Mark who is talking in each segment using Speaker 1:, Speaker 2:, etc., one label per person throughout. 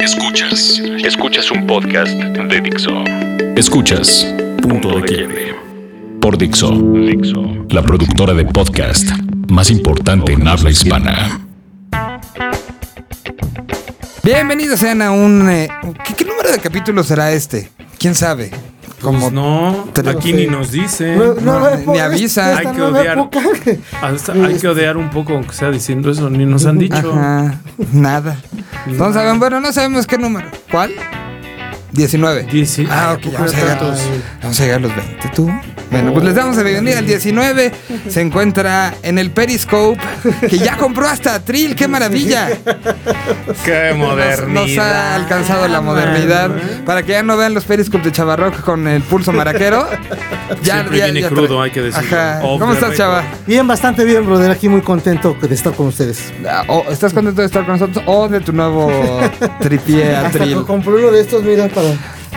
Speaker 1: Escuchas. Escuchas un podcast de Dixo. Escuchas Punto de Quiebre. Por Dixo. Dixo. La productora de podcast más importante en habla hispana.
Speaker 2: Bienvenidos sean a un... eh, ¿qué, qué número de capítulo será este? ¿Quién sabe? Como
Speaker 3: Pues no,
Speaker 2: Tres-
Speaker 3: aquí ni nos dice.
Speaker 4: No,
Speaker 2: ni
Speaker 4: época,
Speaker 2: avisa.
Speaker 3: Hay que odiar. Hasta- hay que odiar un poco, aunque sea diciendo eso, ni nos han dicho.
Speaker 2: Ajá, nada. No sabemos, bueno, no sabemos qué número. ¿Cuál? 19.
Speaker 3: Dieci-
Speaker 2: Ah, ok,
Speaker 3: ¿a poco
Speaker 2: vamos a, llegar, vamos a llegar a los 20. ¿Tú? Bueno, pues les damos la bienvenida al 19. Se encuentra en el Periscope, que ya compró hasta Atril. ¡Qué maravilla!
Speaker 3: Qué
Speaker 2: Nos,
Speaker 3: modernidad.
Speaker 2: nos ha alcanzado la modernidad. Para que ya no vean los Periscopes de Chavarrock con el pulso maraquero.
Speaker 3: Siempre viene crudo, hay que decirlo.
Speaker 2: ¿Cómo estás. Chava?
Speaker 4: Bien, bastante bien, brother. Aquí muy contento de estar con ustedes.
Speaker 2: Ah, o- ¿Estás contento de estar con nosotros o de tu nuevo tripié
Speaker 4: Hasta
Speaker 2: Atril?
Speaker 4: que compré uno de estos, mira, para.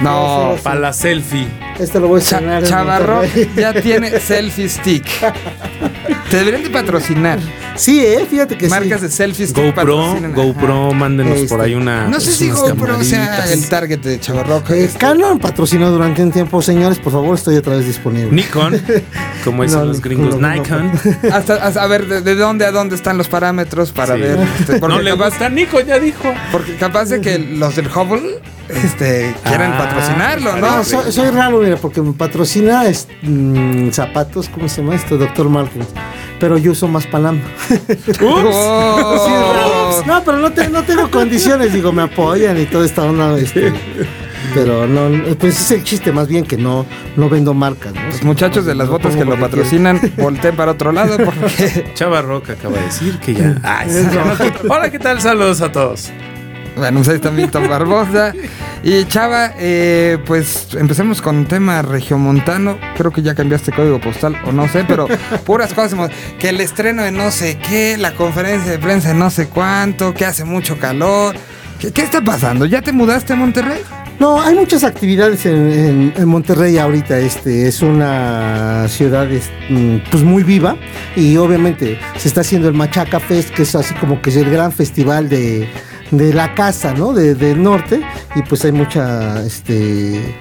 Speaker 2: No,
Speaker 3: Para la selfie.
Speaker 4: Este lo voy a
Speaker 2: Cha- Chavarro ya tiene selfie stick. Te deberían de patrocinar.
Speaker 4: Sí, eh, fíjate que
Speaker 2: Marcas
Speaker 4: sí.
Speaker 2: de selfie stick.
Speaker 3: GoPro,
Speaker 2: patrocinan, ajá.
Speaker 3: GoPro, mándenos por ahí una.
Speaker 2: No sé si GoPro sea el target de Chavarrock.
Speaker 4: Eh,
Speaker 2: este.
Speaker 4: Canon patrocinó durante un tiempo, señores, por favor, estoy otra vez disponible.
Speaker 3: Nikon, como dicen
Speaker 4: No,
Speaker 3: los gringos,
Speaker 4: no, no,
Speaker 3: Nikon.
Speaker 2: Hasta, hasta- a ver, de, de dónde a dónde están los parámetros para
Speaker 3: Sí.
Speaker 2: ver? este, porque,
Speaker 3: No le
Speaker 2: capaz,
Speaker 3: gusta Nikon, ya dijo.
Speaker 2: porque capaz de que los del Hubble este, quieren
Speaker 3: Ah,
Speaker 2: patrocinarlo, ¿no?
Speaker 4: No, soy, soy raro, mira, porque me patrocina es, mm, zapatos, ¿cómo se llama esto? Doctor Malkins. Pero yo uso más Panam.
Speaker 2: Oh.
Speaker 4: Sí. No, pero no, te- no tengo condiciones, digo, me apoyan y toda esta onda. Este, pero no, pues es el chiste más bien que no, no vendo marcas. ¿no?
Speaker 2: Los muchachos de las
Speaker 4: No
Speaker 2: botas que lo patrocinan, volteen para otro lado porque
Speaker 3: Chava Roca acaba de decir que ya. Ay, sí. Hola, ¿qué tal? Saludos a todos.
Speaker 2: Bueno, ahí está Milton Barbosa. Y Chava, eh, pues empecemos con un tema regiomontano. Creo que ya cambiaste código postal o no sé, pero puras cosas. Que el estreno de no sé qué, la conferencia de prensa de no sé cuánto, que hace mucho calor. ¿Qué, está pasando? ¿Ya te mudaste a Monterrey?
Speaker 4: No, hay muchas actividades en, Monterrey ahorita. Este es una ciudad mm, pues muy viva y obviamente se está haciendo el Machaca Fest, que es así como que es el gran festival de, de la casa, ¿no? De- del norte y pues hay mucha, este,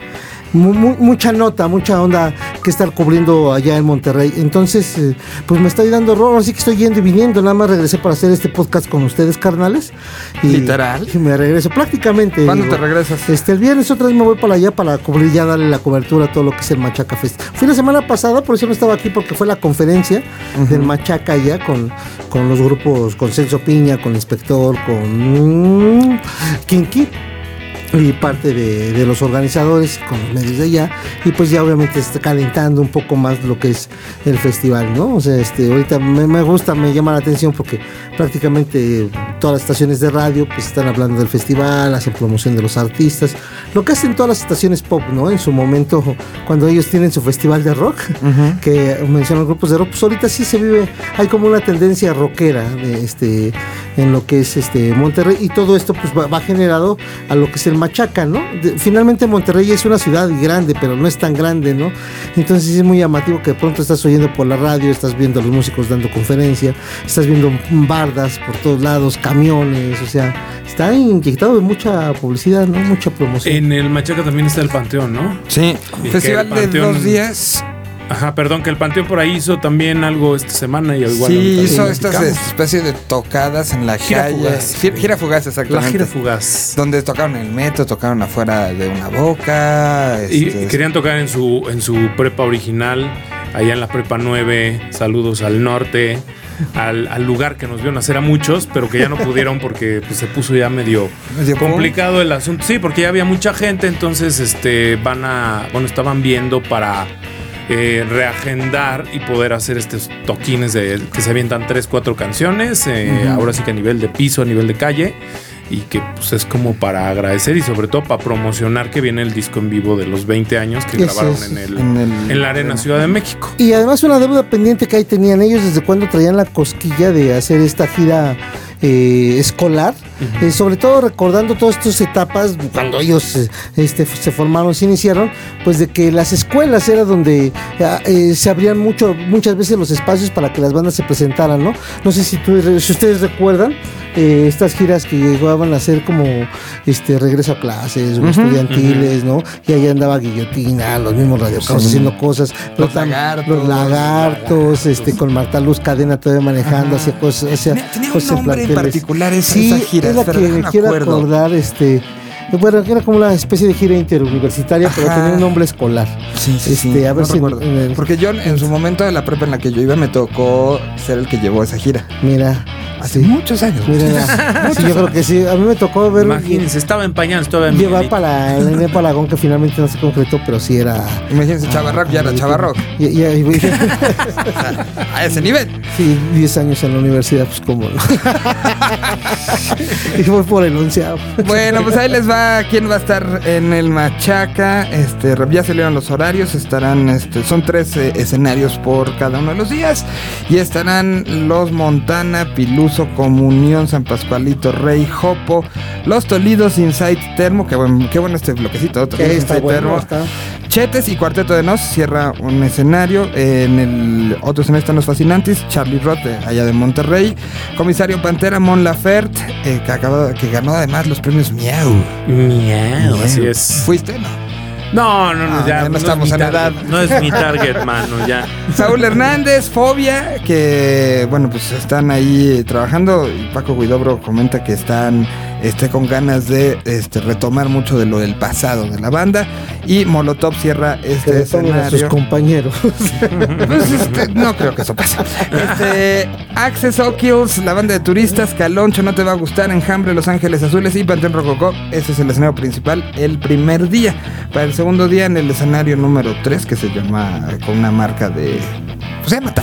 Speaker 4: mu- mu- mucha nota, mucha onda que estar cubriendo allá en Monterrey. Entonces, eh, pues me estoy dando horror, así que estoy yendo y viniendo. Nada más regresé para hacer este podcast con ustedes, carnales. Y,
Speaker 2: Literal.
Speaker 4: Y me regreso prácticamente.
Speaker 2: ¿Cuándo
Speaker 4: digo,
Speaker 2: te regresas?
Speaker 4: este, el viernes otra vez me voy para allá para cubrir ya darle la cobertura a todo lo que es el Machaca Fest. Fui la semana pasada, por eso no estaba aquí, porque fue la conferencia del Machaca allá con, con los grupos, con Celso Piña, con Inspector, con mm, Kinky y parte de, de los organizadores con los medios de allá y pues ya obviamente está calentando un poco más lo que es el festival, ¿no? O sea, este, ahorita me, me gusta, me llama la atención porque prácticamente todas las estaciones de radio pues están hablando del festival, hacen promoción de los artistas, lo que hacen todas las estaciones pop, ¿no? En su momento cuando ellos tienen su festival de rock, que mencionan grupos de rock, pues ahorita sí se vive, hay como una tendencia rockera de este en lo que es este Monterrey y todo esto pues va, va generado a lo que es el Machaca, ¿no? De- finalmente Monterrey es una ciudad grande, pero no es tan grande, ¿no? Entonces es muy llamativo que de pronto estás oyendo por la radio, estás viendo a los músicos dando conferencia, estás viendo bardas por todos lados, camiones, o sea, está inyectado de mucha publicidad, ¿no? Mucha promoción.
Speaker 3: En el Machaca también está el Panteón, ¿no?
Speaker 2: Sí,
Speaker 3: Y
Speaker 2: festival de dos días.
Speaker 3: Ajá, perdón, que el Panteón por ahí hizo también algo esta semana y igual.
Speaker 2: sí, hizo estas especies de tocadas en la
Speaker 3: Gira
Speaker 2: calle.
Speaker 3: fugaz.
Speaker 2: Gira, gira fugaz,
Speaker 3: La
Speaker 2: exactamente.
Speaker 3: gira fugaz.
Speaker 2: Donde tocaron en el metro, tocaron afuera de una boca.
Speaker 3: Y
Speaker 2: este,
Speaker 3: querían tocar en su, en su prepa original, allá en la prepa 9. Saludos al norte, al, al lugar que nos vio nacer a muchos, pero que ya no pudieron porque pues, se puso ya medio
Speaker 2: medio
Speaker 3: complicado el asunto. Sí, porque ya había mucha gente, entonces este van a, bueno, estaban viendo para eh, reagendar y poder hacer estos toquines de que se avientan tres, cuatro canciones, eh, ahora sí que a nivel de piso, a nivel de calle. Y que pues es como para agradecer y sobre todo para promocionar que viene el disco en vivo de los 20 años que
Speaker 4: Eso
Speaker 3: grabaron
Speaker 4: es.
Speaker 3: en, el,
Speaker 2: En el-
Speaker 3: en la Arena Ciudad de México.
Speaker 4: Y además una deuda pendiente que ahí tenían ellos desde cuando traían la cosquilla de hacer esta gira eh, escolar, eh, sobre todo recordando todas estas etapas cuando ellos eh, este, se formaron, se iniciaron, pues de que las escuelas era donde ah, eh, se abrían mucho, muchas veces los espacios para que las bandas se presentaran, ¿no? No sé si, tú, si ustedes recuerdan, eh, estas giras que llegaban a ser como este regreso a clases o estudiantiles, ¿no? Y ahí andaba Guillotina, los mismos radiocaos haciendo cosas.
Speaker 2: Los lagartos.
Speaker 4: Los lagartos, este, con Marta Luz Cadena todavía manejando, hacía cosas. hacía
Speaker 2: Tenía-
Speaker 4: cosas en
Speaker 2: nombre en particular esa-
Speaker 4: sí,
Speaker 2: esa gira,
Speaker 4: es la
Speaker 2: pero
Speaker 4: que me quiero
Speaker 2: acuerdo.
Speaker 4: acordar, este. Bueno, que era como una especie de gira interuniversitaria, pero
Speaker 2: Ajá.
Speaker 4: tenía un nombre escolar.
Speaker 2: Sí, sí, sí.
Speaker 4: Este, a ver
Speaker 2: no
Speaker 4: si
Speaker 2: recuerdo.
Speaker 4: en el-
Speaker 2: Porque yo en su momento de la prepa en la que yo iba me tocó ser el que llevó esa gira.
Speaker 4: Mira,
Speaker 2: Hace
Speaker 4: sí.
Speaker 2: muchos años.
Speaker 4: Mira, sí, yo creo que sí. A mí me tocó ver
Speaker 3: Imagínense, estaba en pañales todavía.
Speaker 4: llevar para la línea Palagón que finalmente no se concretó, pero sí era.
Speaker 2: Imagínense, Chavarrock ya era Chavarrock.
Speaker 4: Y, y- y-
Speaker 2: A ese nivel.
Speaker 4: sí, 10 años en la universidad, pues cómo no. y fue por el onceavo.
Speaker 2: Bueno, pues ahí les va quién va a estar en el Machaca. Este, ya se leon los horarios. Estarán, este, son tres eh, escenarios por cada uno de los días. Y estarán los Montana, Comunión, San Pascualito, Rey, Jopo, Los Tolidos, Insight Termo. Qué, buen, qué bueno este bloquecito.
Speaker 4: Está
Speaker 2: Insight
Speaker 4: bueno,
Speaker 2: Termo.
Speaker 4: está.
Speaker 2: Chetes y Cuarteto de Nos cierra un escenario. En el otro escenario están los fascinantes. Charlie Roth, de allá de Monterrey. Comisario Pantera, Mon Laferte, eh, que, que ganó además los premios Miau.
Speaker 3: Miau, así es.
Speaker 2: ¿Fuiste? No.
Speaker 3: No, no, no,
Speaker 2: Ah,
Speaker 3: ya.
Speaker 2: no
Speaker 3: es
Speaker 2: estamos
Speaker 3: mi
Speaker 2: en
Speaker 3: target,
Speaker 2: edad.
Speaker 3: No es mi target, mano, ya.
Speaker 2: Saúl Hernández, Fobia, que bueno, pues están ahí trabajando. Y Paco Guidobro comenta que están este, con ganas de este, retomar mucho de lo del pasado de la banda. Y Molotov cierra
Speaker 4: Que
Speaker 2: este
Speaker 4: detonen a sus
Speaker 2: escenario.
Speaker 4: compañeros.
Speaker 2: Pues, este, no creo que eso pase. Este, Access O'Kills, la banda de turistas, Caloncho, no te va a gustar, Enjambre, Los Ángeles Azules y Panteón Rococó. Ese es el escenario principal el primer día. Para el segundo día en el escenario número 3, que se llama con una marca de. Pues se llama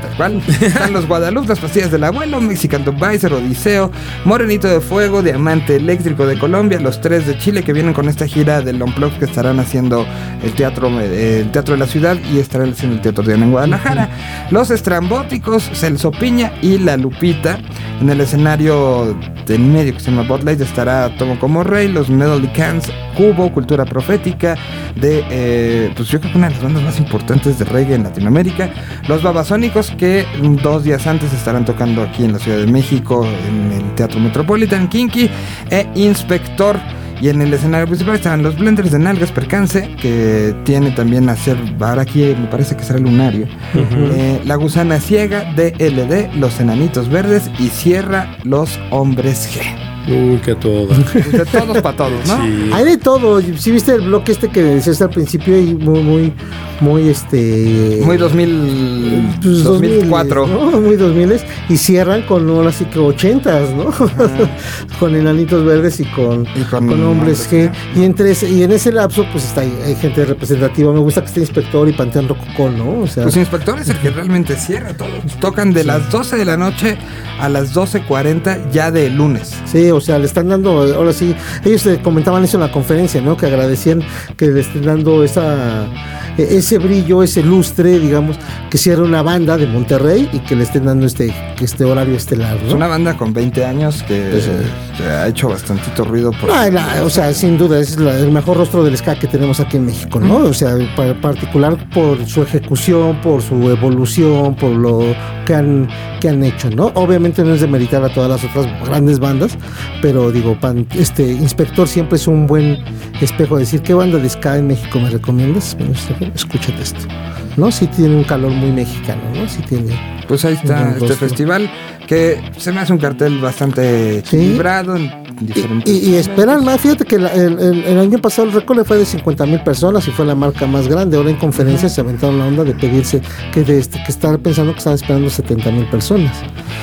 Speaker 2: tal cual. Están los Guadalupe, las pastillas del abuelo, Mexican Advisor, Odiseo, Morenito de Fuego, Diamante Eléctrico de Colombia, los tres de Chile que vienen con esta gira del Unplugged que estarán haciendo el teatro, el teatro de la ciudad y estarán haciendo el teatro Diana en Guadalajara. Los Estrambóticos, Celso Piña y La Lupita. En el escenario del medio que se llama Botlight estará Tomo como Rey, los Medley Cans, Cubo, Cultura Profética, de eh, pues yo creo que una de las bandas más importantes de reggae en Latinoamérica. Los Babasónicos que dos días antes estarán tocando aquí en la Ciudad de México en el Teatro Metropolitan, Kinky e Inspector. Y en el escenario principal están los Blenders de Nalgas Percance, que tiene también a hacer, ahora aquí me parece que será Lunario. Eh, la Gusana Ciega, DLD, Los Enanitos Verdes y cierra Los Hombres G.
Speaker 3: Uy, qué todo.
Speaker 2: De todos para todos, ¿no?
Speaker 3: Sí.
Speaker 4: Hay de todo. Si viste el bloque este que decías al principio y muy, muy, muy este.
Speaker 2: Muy 2000,
Speaker 4: pues,
Speaker 2: 2004.
Speaker 4: 2000, ¿no? Muy 2000 y cierran con ahora sí que 80s, ¿no? con enanitos verdes y con,
Speaker 2: Y con
Speaker 4: con hombres G. Y entre ese- y en ese lapso, pues está hay, hay gente representativa. Me gusta que esté Inspector y Panteón Rococó, ¿no? O sea,
Speaker 2: Pues Inspector es el que realmente cierra todo. Tocan de las 12 de la noche a las 12.40 ya de lunes.
Speaker 4: Sí, o sea, le están dando, ahora sí, ellos comentaban eso en la conferencia, ¿no? Que agradecían que le estén dando esa, e- ese brillo, ese lustre, digamos, que cierra una banda de Monterrey y que le estén dando este, este horario estelar,
Speaker 2: Es
Speaker 4: ¿no?
Speaker 2: una banda con 20 años que,
Speaker 4: Pues,
Speaker 2: que ha hecho bastantito ruido. Por
Speaker 4: Ah, la- o sea, sin duda es la- el mejor rostro del ska que tenemos aquí en México, ¿no? O sea, particular por su ejecución, por su evolución, por lo que han, que han hecho, ¿no? Obviamente no es de meritar a todas las otras grandes bandas, pero digo, pan- este Inspector siempre es un buen espejo de decir, ¿qué banda de ska en México me recomiendas? Bueno, este, escúchate esto, ¿no? Sí tiene un calor muy mexicano, ¿no? Sí tiene...
Speaker 2: Pues ahí está este festival que se me hace un cartel bastante equilibrado
Speaker 4: Y, y- y esperan más, fíjate que la- el, el- el año pasado el récord fue de 50 mil personas y fue la marca más grande. Ahora en conferencias se aventaron la onda de pedirse que, de este, que estaban pensando que estaban esperando 70 mil personas.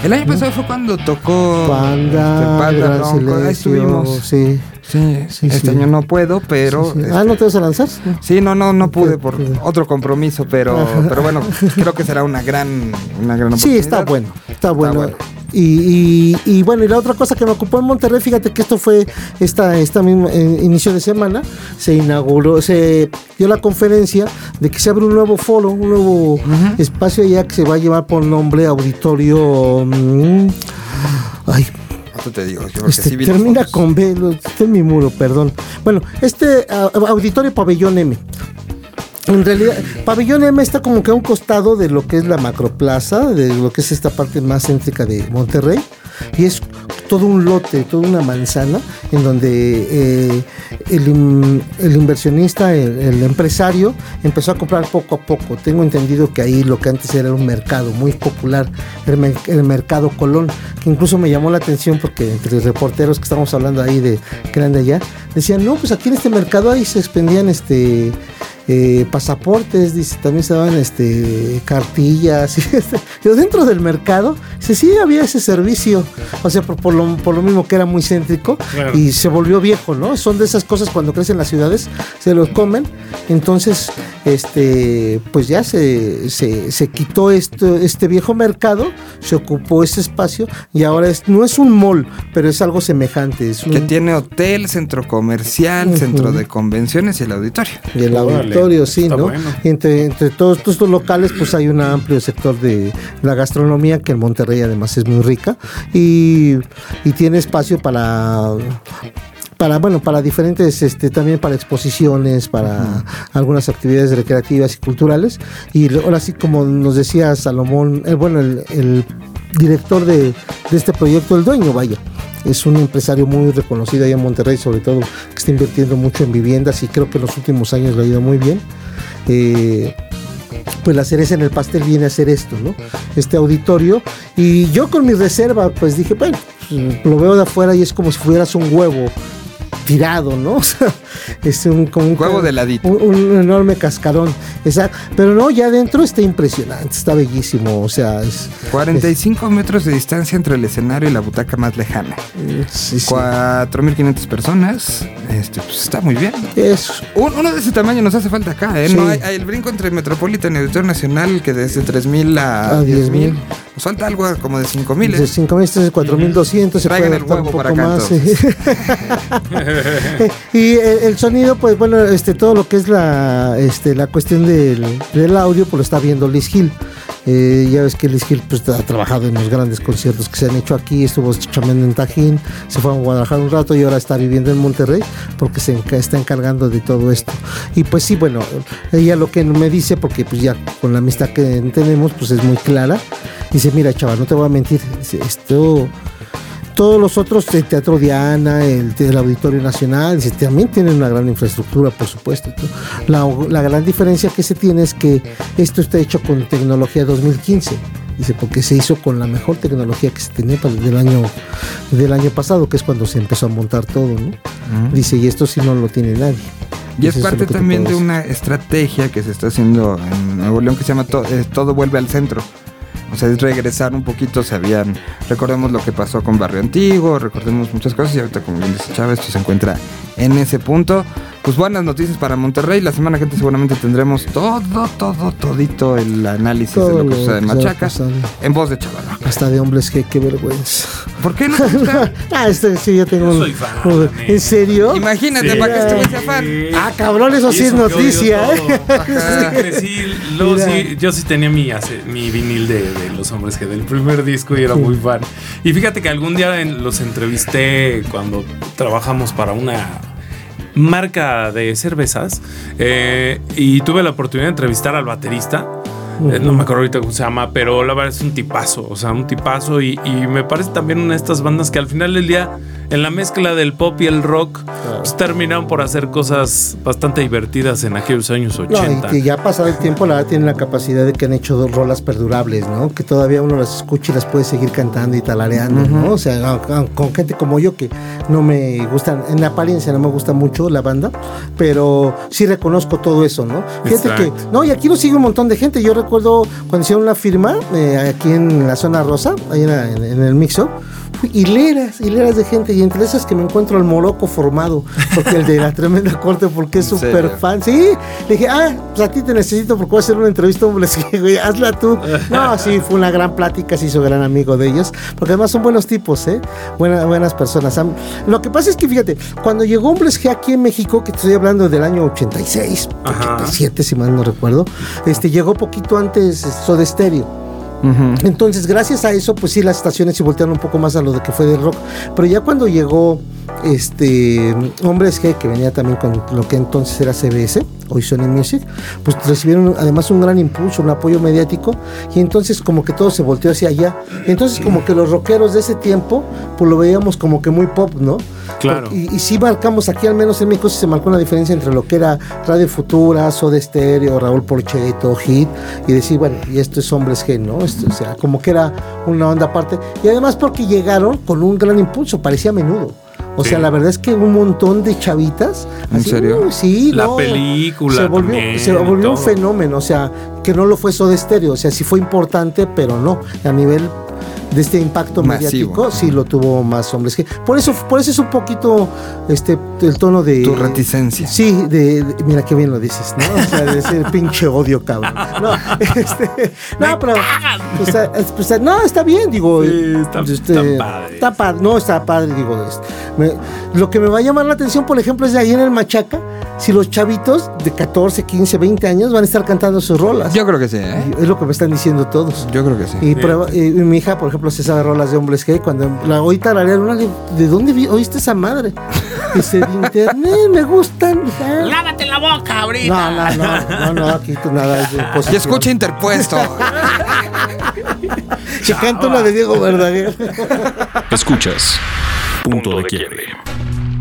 Speaker 2: El año pasado fue cuando tocó
Speaker 4: Panda,
Speaker 2: este, Panda,
Speaker 4: Gran
Speaker 2: ahí estuvimos.
Speaker 4: Sí,
Speaker 2: Sí,
Speaker 4: Sí,
Speaker 2: este
Speaker 4: sí.
Speaker 2: año no puedo, pero.
Speaker 4: sí, sí.
Speaker 2: este,
Speaker 4: Ah, ¿no te vas a lanzar?
Speaker 2: Sí, no, no, no pude por
Speaker 4: Sí.
Speaker 2: otro compromiso, pero, pero bueno, creo que será una gran, una gran
Speaker 4: Sí,
Speaker 2: oportunidad.
Speaker 4: está bueno, está bueno.
Speaker 2: bueno.
Speaker 4: Y, y- y bueno, y la otra cosa que me ocupó en Monterrey, fíjate que esto fue esta, esta misma eh, inicio de semana, se inauguró, se dio la conferencia de que se abre un nuevo foro, un nuevo espacio allá que se va a llevar por nombre Auditorio. mm, ay,
Speaker 2: Esto te digo, yo
Speaker 4: este,
Speaker 2: sí
Speaker 4: termina con B, está en mi muro, perdón. Bueno, este Auditorio Pabellón M. En realidad, Pabellón M está como que a un costado de lo que es la macroplaza, de lo que es esta parte más céntrica de Monterrey. Y es todo un lote, toda una manzana, en donde eh, el, in- el inversionista, el, empresario, empezó a comprar poco a poco. Tengo entendido que ahí lo que antes era un mercado muy popular, el, mer- el mercado Colón, que incluso me llamó la atención porque entre reporteros que estamos hablando ahí de que eran de allá, decían, no, pues aquí en este mercado ahí se expendían este eh, pasaportes, dice, también se daban este cartillas. y este, dentro del mercado, dice, sí había ese servicio. O sea, por, por lo, por lo mismo que era muy céntrico
Speaker 3: Claro.
Speaker 4: y se volvió viejo, ¿no? Son de esas cosas cuando crecen las ciudades, se los comen. Entonces, este, pues ya se, se, se quitó esto, este viejo mercado, se ocupó ese espacio y ahora es, no es un mall, pero es algo semejante. Es
Speaker 2: Que tiene hotel, centro comercial, centro de convenciones y el auditorio.
Speaker 4: Y el
Speaker 3: Órale,
Speaker 4: auditorio, sí, ¿no?
Speaker 3: bueno.
Speaker 4: Entre, entre todos estos locales, pues hay un amplio sector de la gastronomía, que en Monterrey además es muy rica, y, y tiene espacio para para bueno para diferentes este también para exposiciones para algunas actividades recreativas y culturales y ahora sí como nos decía Salomón eh, bueno el, el director de, de este proyecto el dueño vaya es un empresario muy reconocido ahí en Monterrey sobre todo que está invirtiendo mucho en viviendas y creo que en los últimos años le ha ido muy bien Eh, pues la cereza en el pastel viene a ser esto, ¿no? Este auditorio. Y yo con mi reserva, pues dije, bueno, pues, lo veo de afuera y es como si fueras un huevo tirado, ¿no? O sea, es un, como un
Speaker 2: Huevo de ladito.
Speaker 4: Un, un enorme cascarón. Exacto. Pero no, ya adentro está impresionante, está bellísimo. O sea, es.
Speaker 2: 45 metros de distancia entre el escenario y la butaca más lejana.
Speaker 4: es- sí, sí.
Speaker 2: 4.500 personas. Este, pues está muy bien.
Speaker 4: Es
Speaker 2: Un- uno de ese tamaño nos hace falta acá, ¿eh?
Speaker 4: Sí.
Speaker 2: No hay, hay el brinco entre Metropolitan y Auditorio Nacional que desde 3.000 a,
Speaker 4: A
Speaker 2: 10.000.
Speaker 4: 10,000.
Speaker 2: Nos falta algo como de 5.000.
Speaker 4: de
Speaker 2: ¿eh?
Speaker 4: 5.000, 4.200, se puede
Speaker 2: Traigan el huevo para acá,
Speaker 4: más. y el, el sonido, pues bueno, este todo lo que es la, este, la cuestión del, del audio, pues lo está viendo Liz Hill. Eh, ya ves que Liz Hill pues, ha trabajado en los grandes conciertos que se han hecho aquí, estuvo chambeando en Tajín, se fue a Guadalajara un rato y ahora está viviendo en Monterrey porque se está encargando de todo esto. Y pues sí, bueno, ella lo que me dice, porque pues ya con la amistad que tenemos, pues es muy clara. Dice, mira chaval, no te voy a mentir, esto todos los otros, el Teatro Diana, el, el Auditorio Nacional, también tienen una gran infraestructura, por supuesto. La, la gran diferencia que se tiene es que esto está hecho con tecnología 2015. Dice, porque se hizo con la mejor tecnología que se tenía para del año, del año pasado, que es cuando se empezó a montar todo, ¿no? Dice, y esto sí no lo tiene nadie.
Speaker 2: Y es
Speaker 4: Dice, "Eso
Speaker 2: parte también de una estrategia que se está haciendo en Nuevo León que se llama To- eh, Todo vuelve al centro. O sea, es regresar un poquito, se habían... Recordemos lo que pasó con Barrio Antiguo, recordemos muchas cosas y ahorita como bien dice Chávez, se encuentra en ese punto. Pues buenas noticias para Monterrey. La semana que entra seguramente tendremos todo, todo, todito el análisis
Speaker 4: Todo
Speaker 2: de lo que sucede en Machaca en voz de Chavala.
Speaker 4: Hasta de hombres, que qué vergüenza.
Speaker 2: ¿Por qué no te gusta?
Speaker 4: ah, este sí, yo tengo
Speaker 3: Yo soy fan,
Speaker 4: un-. ¿En serio?
Speaker 2: Imagínate,
Speaker 3: Sí.
Speaker 2: para que güey sea fan.
Speaker 4: Ah, cabrón, eso sí es noticia, ¿eh?
Speaker 3: Sí, luego
Speaker 4: Mira.
Speaker 3: sí, yo sí tenía mi, mi vinil de, de Los Hombres que del primer disco y era muy fan. Y fíjate que algún día en- los entrevisté cuando trabajamos para una marca de cervezas eh, y tuve la oportunidad de entrevistar al baterista. Eh, no me acuerdo ahorita cómo se llama, pero la verdad es un tipazo, o sea, un tipazo y, y me parece también una de estas bandas que al final del día, en la mezcla del pop y el rock, pues, terminaron por hacer cosas bastante divertidas en aquellos años
Speaker 4: No,
Speaker 3: 80.
Speaker 4: y que ya pasado el tiempo, la verdad tienen la capacidad de que han hecho dos rolas perdurables, ¿no? Que todavía uno las escucha y las puede seguir cantando y talareando, ¿no? O sea, a- a- con gente como yo que no me gustan, en apariencia no me gusta mucho la banda, pero sí reconozco todo eso, ¿no? Fíjate
Speaker 3: Exacto.
Speaker 4: que, no, y aquí lo sigue un montón de gente. Yo recuerdo cuando hicieron la firma eh, aquí en la zona rosa, ahí en el mixo. Hileras, hileras de gente, y entre esas que me encuentro al moroco formado, porque el de la tremenda corte, porque es
Speaker 2: ¿En
Speaker 4: súper fan. Sí, le dije, ah, pues a ti te necesito porque voy a hacer una entrevista a un Blesque, güey, hazla tú. No, sí, fue una gran plática, se hizo gran amigo de ellos, porque además son buenos tipos, ¿eh? Buena- buenas personas. Lo que pasa es que, fíjate, cuando llegó un Blesque aquí en México, que te estoy hablando del año 86,
Speaker 3: Ajá.
Speaker 4: 87, si mal no recuerdo, este, llegó poquito antes Soda Stereo. Entonces, gracias a eso, pues sí, las estaciones se voltearon un poco más a lo de que fue del rock. Pero ya cuando llegó este Hombres G, que venía también con lo que entonces era CBS, hoy Sony Music, pues recibieron además un gran impulso, un apoyo mediático y entonces como que todo se volteó hacia allá. Y entonces como que los rockeros de ese tiempo pues lo veíamos como que muy pop, ¿no?
Speaker 3: Claro.
Speaker 4: Y, y sí marcamos aquí, al menos en México, sí se marcó una diferencia entre lo que era Radio Futura, Soda Stereo, Raúl Porcheto, Hit, y decir, bueno, y esto es Hombres G, ¿no? Esto, o sea, como que era una onda aparte. Y además porque llegaron con un gran impulso, parecía menudo. O
Speaker 3: Sí.
Speaker 4: sea, la verdad es que un montón de chavitas.
Speaker 2: ¿En serio?
Speaker 4: uy, sí,
Speaker 3: La
Speaker 4: no,
Speaker 3: película
Speaker 4: Se volvió,
Speaker 3: también,
Speaker 4: se volvió un fenómeno. O sea, que no lo fue Soda Stereo. O sea, sí fue importante, pero no. A nivel de este impacto
Speaker 2: Masivo.
Speaker 4: mediático, sí lo tuvo más hombres que. Por eso, por eso es un poquito este el tono de.
Speaker 2: Tu reticencia.
Speaker 4: Sí, de, de- mira qué bien lo dices, ¿no? O sea, de ese pinche odio, cabrón. No, este, no, pero, o sea, es- pues, no, está bien, digo.
Speaker 3: Sí, está-
Speaker 4: este,
Speaker 3: está padre.
Speaker 4: Está padre, no, está padre, digo. este, me- lo que me va a llamar la atención, por ejemplo, es de ahí en el Machaca, si los chavitos de 14, 15, 20 años van a estar cantando sus rolas.
Speaker 2: Yo creo que sí, ¿eh?
Speaker 4: Es lo que me están diciendo todos.
Speaker 2: Yo creo que sí.
Speaker 4: Y, prueba- y- y mi hija, por ejemplo, se sabe rolas de hombres que cuando la oí tararear una, ¿de dónde vi- oíste esa madre? Dice, de internet, me gustan. hija".
Speaker 3: Lávate la boca ahorita.
Speaker 4: No, no, no, no, no, aquí tú nada es de
Speaker 2: Y escucha interpuesto.
Speaker 4: Que canta una de Diego Verdaguer.
Speaker 1: Escuchas. Punto de quiebre.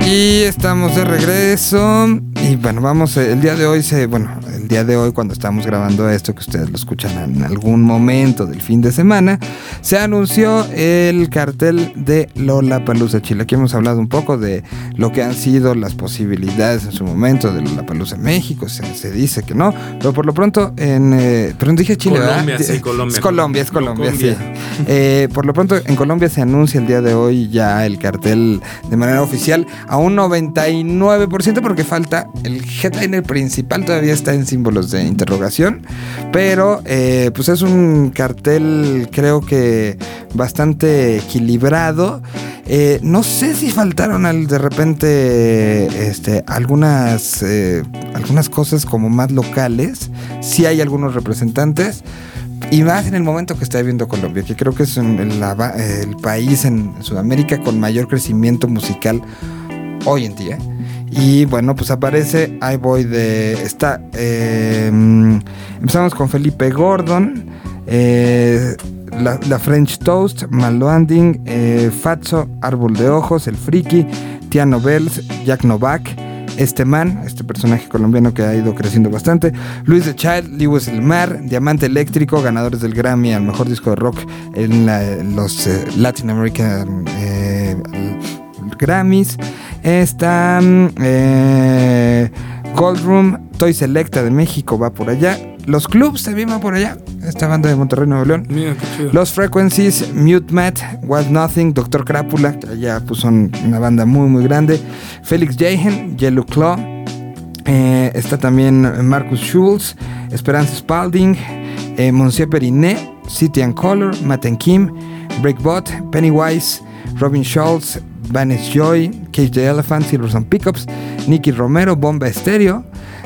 Speaker 2: Y estamos de regreso. Y bueno, vamos, eh, el día de hoy se, bueno, el día de hoy cuando estamos grabando esto, que ustedes lo escuchan en algún momento del fin de semana, se anunció el cartel de Lola Palusa Chile. Aquí hemos hablado un poco de lo que han sido las posibilidades en su momento de Lola Palusa México. Se, se dice que no, pero por lo pronto en, eh, dije Chile,
Speaker 3: Colombia,
Speaker 2: ¿verdad?
Speaker 3: sí, Colombia.
Speaker 2: Es Colombia, es Colombia,
Speaker 3: Colombia.
Speaker 2: sí. Eh, por lo pronto, en Colombia se anuncia el día de hoy ya el cartel de manera oficial a un 99% porque falta el headliner principal, todavía está en símbolos de interrogación, pero eh, pues es un cartel creo que bastante equilibrado. Eh, no sé si faltaron al, de repente este, algunas, eh, algunas cosas como más locales, sí hay algunos representantes. Y más en el momento que está viviendo Colombia, que creo que es el país en Sudamérica con mayor crecimiento musical hoy en día. Y bueno, pues aparece I Voy de. Está. eh, empezamos con Felipe Gordon. eh, la, French Toast, Malwanding, eh, Fatso, Árbol de Ojos, El Friki, Tiano Bells, Jack Novak, este man, este personaje colombiano que ha ido creciendo bastante, Luis de Child, Lewis El Mar, Diamante Eléctrico, ganadores del Grammy al mejor disco de rock en la- los eh, Latin American Grammys. Está mm, eh, Gold Room, Toy Selecta de México va por allá. Los clubs también van por allá. Esta banda de Monterrey, Nuevo León.
Speaker 3: Mira qué chido.
Speaker 2: Los Frequencies, Mute Matt, Was Nothing, Doctor Crápula, que allá pues son una banda muy muy grande. Felix Jahen, Yellow Claw. eh, está también Marcus Schulz, Esperanza Spalding, eh, Monsieur Periné, City and Color, Matt and Kim, Breakbot, Pennywise, Robin Schultz, Vanis Joy, Cage the Elephant, Silverson Pickups, Nicky Romero, Bomba Estéreo,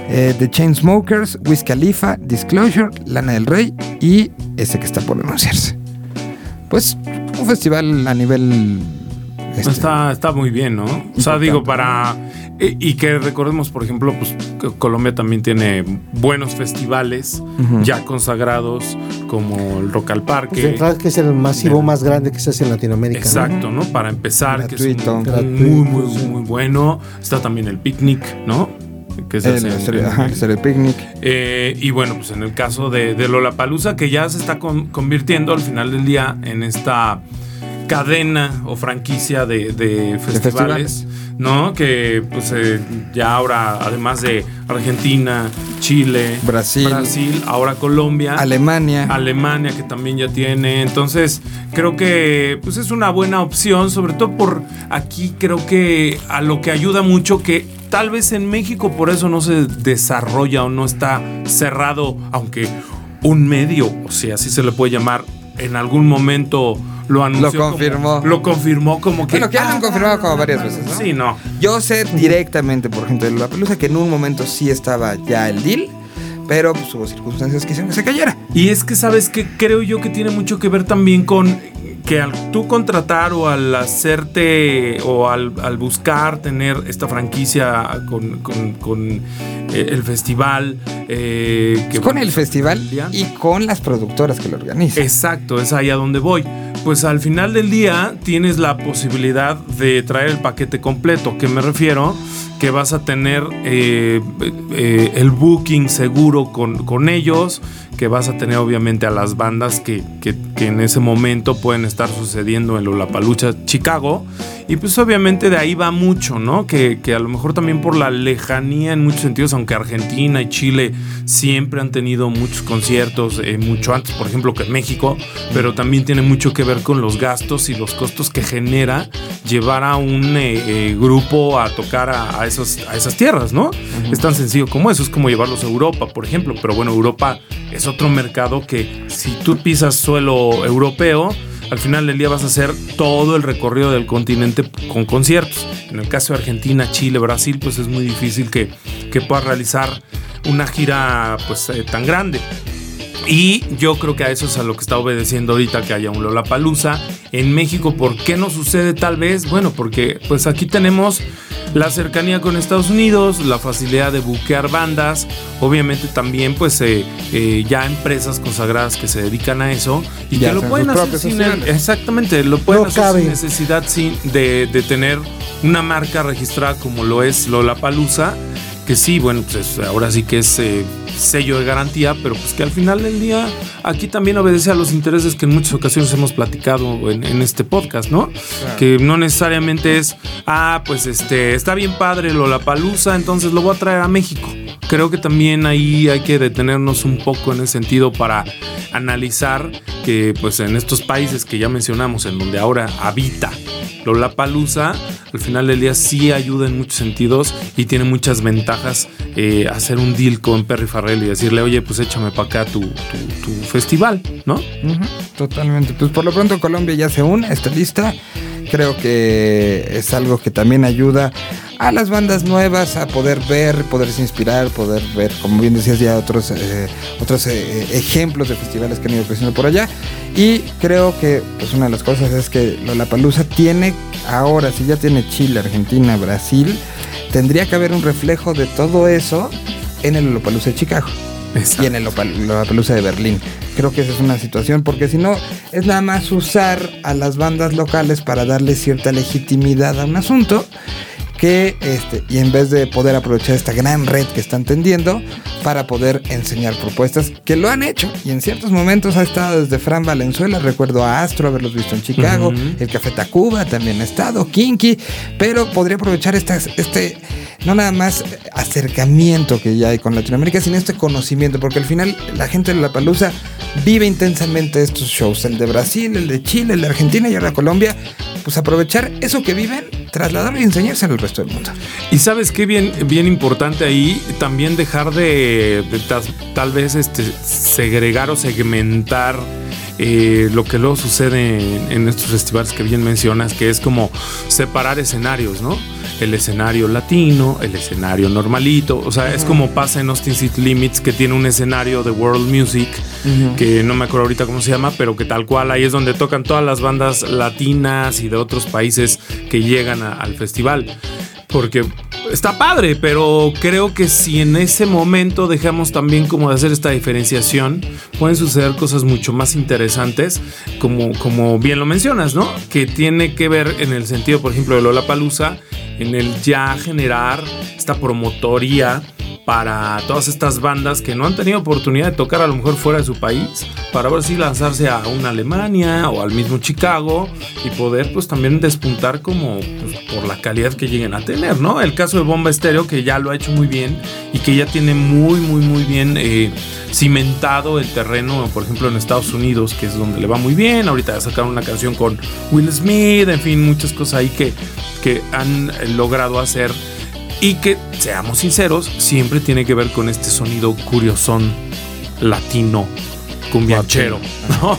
Speaker 2: eh, The Chainsmokers, Wiz Khalifa, Disclosure, Lana del Rey y ese que está por anunciarse. Pues un festival a nivel... este,
Speaker 3: Está, está muy bien, ¿no? O sea, digo, para. Y, y que recordemos, por ejemplo, pues que Colombia también tiene buenos festivales ya consagrados, como el Rock al
Speaker 4: Pues
Speaker 3: Parque.
Speaker 4: entrada que es el masivo más grande que se hace en Latinoamérica. ¿no?
Speaker 3: Exacto, ¿no? Para empezar, que es un- un
Speaker 4: Gratuito,
Speaker 3: muy, muy,
Speaker 4: sí.
Speaker 3: muy bueno. Está también el picnic, ¿no? Que se
Speaker 2: el,
Speaker 3: hace
Speaker 2: ajá, el Stereo Picnic.
Speaker 3: Eh, y bueno, pues en el caso de, de Lollapalooza, que ya se está con- convirtiendo al final del día en esta cadena o franquicia de, de festivales,
Speaker 2: festivales.
Speaker 3: ¿no? Que pues eh, ya ahora, además de Argentina, Chile,
Speaker 2: Brasil.
Speaker 3: Brasil, ahora Colombia.
Speaker 2: Alemania.
Speaker 3: Alemania que también ya tiene. Entonces, creo que pues es una buena opción, sobre todo por aquí creo que a lo que ayuda mucho que tal vez en México por eso no se desarrolla o no está cerrado, aunque un medio, o sea, así se le puede llamar, en algún momento lo anunció. como-
Speaker 2: confirmó.
Speaker 3: lo confirmó como que.
Speaker 2: Bueno, que ya lo han confirmado como varias veces, ¿no?
Speaker 3: Sí, no.
Speaker 2: Yo sé directamente por gente de la pelusa que en un momento sí estaba ya el deal, pero pues, hubo circunstancias que hicieron que se cayera.
Speaker 3: Y es que sabes que creo yo que tiene mucho que ver también con que al tú contratar o al hacerte o al, buscar tener esta franquicia con, con, eh, el festival.
Speaker 2: Eh, que con el festival y con las productoras que lo organizan.
Speaker 3: Exacto, es ahí a donde voy. Pues al final del día tienes la posibilidad de traer el paquete completo. ¿Qué me refiero? Que vas a tener eh, el booking seguro con, con ellos que vas a tener obviamente a las bandas que, en ese momento pueden estar sucediendo en Lollapalooza Chicago y pues obviamente de ahí va mucho, ¿no? Que, a lo mejor también por la lejanía en muchos sentidos, aunque Argentina y Chile siempre han tenido muchos conciertos, eh, mucho antes por ejemplo que México, pero también tiene mucho que ver con los gastos y los costos que genera llevar a un eh, eh, grupo a tocar a, a esas tierras, ¿no? Es tan sencillo como eso, es como llevarlos a Europa, por ejemplo, pero bueno, Europa es otro mercado que si tú pisas suelo europeo, al final del día vas a hacer todo el recorrido del continente con conciertos. En el caso de Argentina, Chile, Brasil, pues es muy difícil que, que puedas realizar una gira pues eh, tan grande. Y yo creo que a eso es a lo que está obedeciendo ahorita que haya un Lollapalooza en México. ¿Por qué no sucede tal vez? Bueno, porque pues aquí tenemos la cercanía con Estados Unidos, la facilidad de buquear bandas, obviamente también pues eh, eh, ya empresas consagradas que se dedican a eso y que lo pueden hacer sin exactamente, lo pueden hacer sin necesidad sin, de, de tener una marca registrada como lo es Lola Palusa que sí, bueno, pues ahora sí que es eh, sello de garantía, pero pues que al final del día aquí también obedece a los intereses que en muchas ocasiones hemos platicado en, este podcast, ¿no? Que no necesariamente es, ah, pues este, está bien padre lo la palusa, entonces lo voy a traer a México. Creo que también ahí hay que detenernos un poco en ese sentido para analizar que pues en estos países que ya mencionamos, en donde ahora habita Lollapalooza, al final del día sí ayuda en muchos sentidos y tiene muchas ventajas eh, hacer un deal con Perry Farrell y decirle, oye, pues échame para acá tu, festival, ¿no?
Speaker 2: totalmente. Pues por lo pronto Colombia ya se une, está lista. Creo que es algo que también ayuda a las bandas nuevas a poder ver, poderse inspirar, poder ver, como bien decías ya, otros, eh, otros eh, ejemplos de festivales que han ido creciendo por allá. Y creo que pues una de las cosas es que Lollapalooza tiene ahora, si ya tiene Chile, Argentina, Brasil, tendría que haber un reflejo de todo eso en el Lollapalooza de Chicago. y en el Lollapalooza de Berlín. Creo que esa es una situación, porque si no, es nada más usar a las bandas locales para darle cierta legitimidad a un asunto que este, y en vez de poder aprovechar esta gran red que están tendiendo para poder enseñar propuestas que lo han hecho y en ciertos momentos ha estado desde Fran Valenzuela, recuerdo a Astro haberlos visto en Chicago, el Café Tacuba también ha estado, Kinky, pero podría aprovechar este no nada más acercamiento que ya hay con Latinoamérica, sino este conocimiento, porque al final la gente de La Palusa vive intensamente estos shows, el de Brasil, el de Chile, el de Argentina y ahora Colombia, pues aprovechar eso que viven, trasladarlo y enseñárselo al resto del mundo.
Speaker 3: Y sabes qué bien, bien importante ahí, también dejar de, tal, vez este, segregar o segmentar eh, lo que luego sucede en, en, estos festivales que bien mencionas, que es como separar escenarios, ¿no? el escenario latino, el escenario normalito. O sea, es como pasa en Austin City Limits, que tiene un escenario de World Music, que no me acuerdo ahorita cómo se llama, pero que tal cual ahí es donde tocan todas las bandas latinas y de otros países que llegan al festival. Porque está padre, pero creo que si en ese momento dejamos también como de hacer esta diferenciación, pueden suceder cosas mucho más interesantes, como, como bien lo mencionas, ¿no? Que tiene que ver en el sentido, por ejemplo, de Lola Palusa, en el ya generar esta promotoría para todas estas bandas que no han tenido oportunidad de tocar a lo mejor fuera de su país, para ver si lanzarse a una Alemania o al mismo Chicago y poder pues también despuntar como pues, por la calidad que lleguen a tener, ¿no? El caso de Bomba Estéreo que ya lo ha hecho muy bien y que ya tiene muy, muy, muy bien eh, cimentado el terreno, por ejemplo en Estados Unidos, que es donde le va muy bien, ahorita ya sacaron una canción con Will Smith, en fin, muchas cosas ahí que, que han logrado hacer y que, seamos sinceros, siempre tiene que ver con este sonido curiosón latino, cumbianchero, ¿no?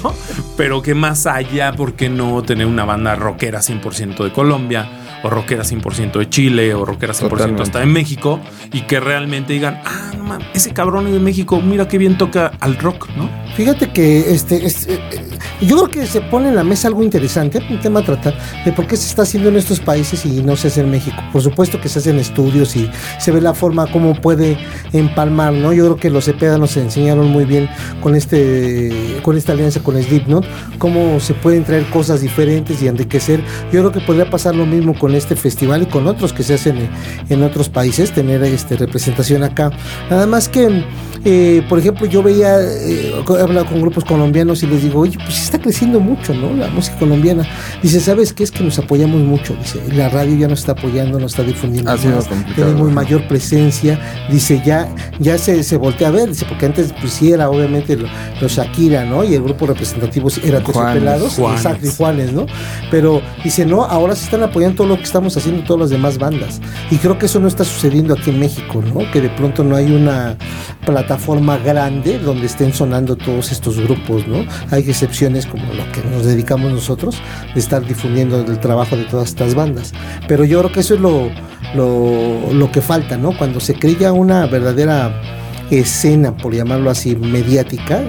Speaker 3: Pero que más allá, ¿por qué no tener una banda rockera 100% de Colombia? o rockera 100% de Chile, o rockera 100% hasta de México, y que realmente digan, ah, no mames, ese cabrón es de México, mira qué bien toca al rock, ¿no?
Speaker 4: Fíjate que este, eh, yo creo que se pone en la mesa algo interesante, un tema a tratar, de por qué se está haciendo en estos países y no se hace en México. Por supuesto que se hacen estudios y se ve la forma como puede empalmar, ¿no? Yo creo que los Cepeda nos enseñaron muy bien con este con esta alianza con Slipknot, cómo se pueden traer cosas diferentes y enriquecer. Yo creo que podría pasar lo mismo con este festival y con otros que se hacen en, en otros países, tener este, representación acá. Nada más que eh, por ejemplo, yo veía, eh, he hablado con grupos colombianos y les digo, oye, pues está creciendo mucho, ¿no? La música colombiana. Dice, ¿sabes qué? Es que nos apoyamos mucho. Dice, la radio ya nos está apoyando, nos está difundiendo.
Speaker 2: Sido
Speaker 4: más, tenemos mayor presencia. Dice, ya, ya se, se voltea a ver. Dice, porque antes, pues sí era obviamente lo- los Shakira, ¿no? Y el grupo representativo era
Speaker 2: Juanes,
Speaker 4: Pelados,
Speaker 3: Juanes.
Speaker 4: exacto, y Juanes, ¿no? Pero dice, no, ahora se están apoyando todo lo que estamos haciendo todas las demás bandas. Y creo que eso no está sucediendo aquí en México, ¿no? Que de pronto no hay una plataforma grande donde estén sonando todos estos grupos, ¿no? Hay excepciones como lo que nos dedicamos nosotros, de estar difundiendo el trabajo de todas estas bandas. Pero yo creo que eso es lo, lo, que falta, ¿no? Cuando se crea una verdadera escena, por llamarlo así, mediática,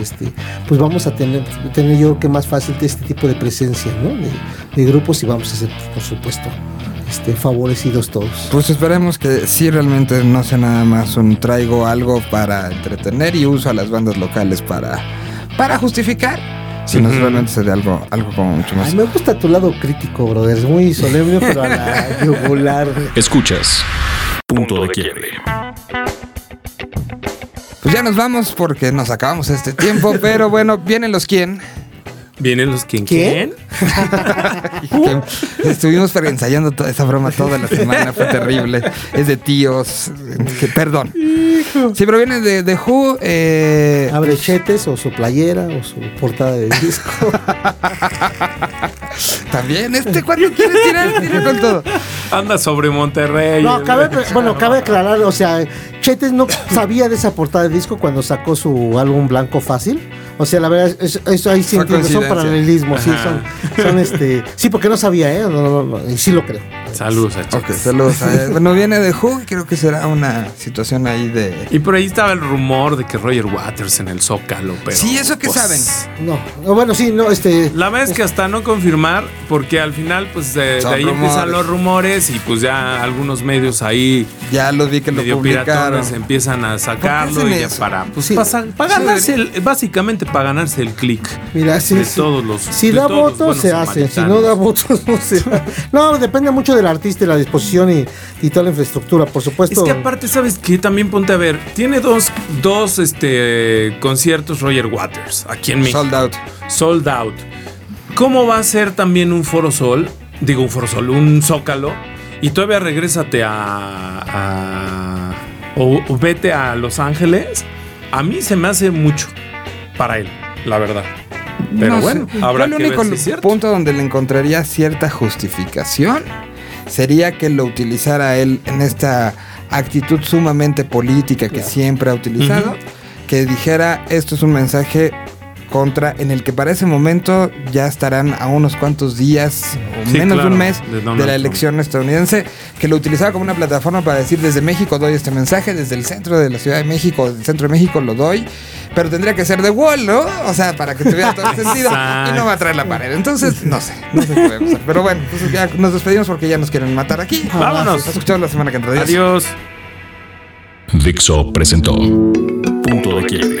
Speaker 4: este, pues vamos a tener, tener yo creo que más fácil este tipo de presencia, ¿no? De, grupos y vamos a ser, por supuesto, este, favorecidos todos.
Speaker 2: Pues esperemos que sí realmente no sea nada más un traigo algo para entretener y uso a las bandas locales para, para justificar. Sino
Speaker 3: Ujú.
Speaker 2: realmente sea de algo, algo como mucho más.
Speaker 4: Ay, me gusta tu lado crítico, brother. Es muy solemne, pero a la yugular.
Speaker 1: Escuchas. Punto de quiebre.
Speaker 2: Pues ya nos vamos porque nos acabamos este tiempo, pero bueno, vienen los quién.
Speaker 3: Vienen los quien
Speaker 4: ¿Quién?
Speaker 2: Que estuvimos ensayando toda esa broma toda la semana, fue terrible. Es de tíos, que, perdón. Sí, pero viene de, de Who. eh,
Speaker 4: Abre chetes o su playera o su portada de disco.
Speaker 2: también, este cuando quiere tirar, tira con todo.
Speaker 3: Anda sobre Monterrey.
Speaker 4: No, cabe, bueno, cabe aclarar, o sea, Chetes no sabía de esa portada de disco cuando sacó su álbum Blanco Fácil. O sea, la verdad, eso, eso ahí sí entiendo, son paralelismos, sí, son, son este. Sí, porque no sabía, ¿eh? No, no, no, y sí lo creo.
Speaker 3: Saludos a
Speaker 2: Ok,
Speaker 3: Chetes.
Speaker 2: saludos. a- Bueno, viene de Who creo que será una situación ahí de.
Speaker 3: Y por ahí estaba el rumor de que Roger Waters en el Zócalo, pero.
Speaker 2: Sí, ¿eso qué saben?
Speaker 4: No, no, bueno, sí, no, este.
Speaker 3: La verdad es que hasta no confirmar, porque al final, pues de, ahí
Speaker 2: rumores.
Speaker 3: empiezan los rumores y pues ya algunos medios ahí
Speaker 2: Ya los vi que lo
Speaker 3: medio
Speaker 2: publicaron.
Speaker 3: piratones empiezan a sacarlo y ya para, pues,
Speaker 4: Sí.
Speaker 3: para, para ganarse el- básicamente para ganarse el.
Speaker 4: Mira, sí,
Speaker 3: de
Speaker 4: sí.
Speaker 3: todos los.
Speaker 4: Si
Speaker 3: de
Speaker 4: da votos, se hace. Si no da votos, no se hace. No, depende mucho del artista y la disposición y, y toda la infraestructura, por supuesto.
Speaker 3: Es que aparte, ¿sabes qué? También ponte a ver, tiene dos, dos este, conciertos Roger Waters aquí en México.
Speaker 2: Sold out.
Speaker 3: Sold out. ¿Cómo va a ser también un Foro Sol? Digo, un Foro Sol, un Zócalo. Y todavía regrésate a. a- o, o vete a Los Ángeles. A mí se me hace mucho para él, la verdad. Pero
Speaker 2: No
Speaker 3: bueno,
Speaker 2: sé.
Speaker 3: habrá
Speaker 2: Yo
Speaker 3: que
Speaker 2: el
Speaker 3: ver
Speaker 2: único
Speaker 3: si es cierto.
Speaker 2: punto donde le encontraría cierta justificación sería que lo utilizara él en esta actitud sumamente política que siempre ha utilizado, que dijera esto es un mensaje contra en el que para ese momento ya estarán a unos cuantos días o
Speaker 3: Sí,
Speaker 2: menos de un mes
Speaker 3: de
Speaker 2: la
Speaker 3: Trump.
Speaker 2: elección estadounidense, que lo utilizaba como una plataforma para decir desde México doy este mensaje, desde el centro de la Ciudad de México, del centro de México lo doy, pero tendría que ser de wall, ¿no? O sea, para que tuviera todo el sentido y no va a traer la pared. Entonces, no sé, no sé qué podemos hacer. Pero bueno, pues ya nos despedimos porque ya nos quieren matar aquí.
Speaker 3: Vámonos.
Speaker 2: Nos escuchamos la semana que entra. Adiós.
Speaker 3: Adiós.
Speaker 1: Dixo presentó Punto de quiebre.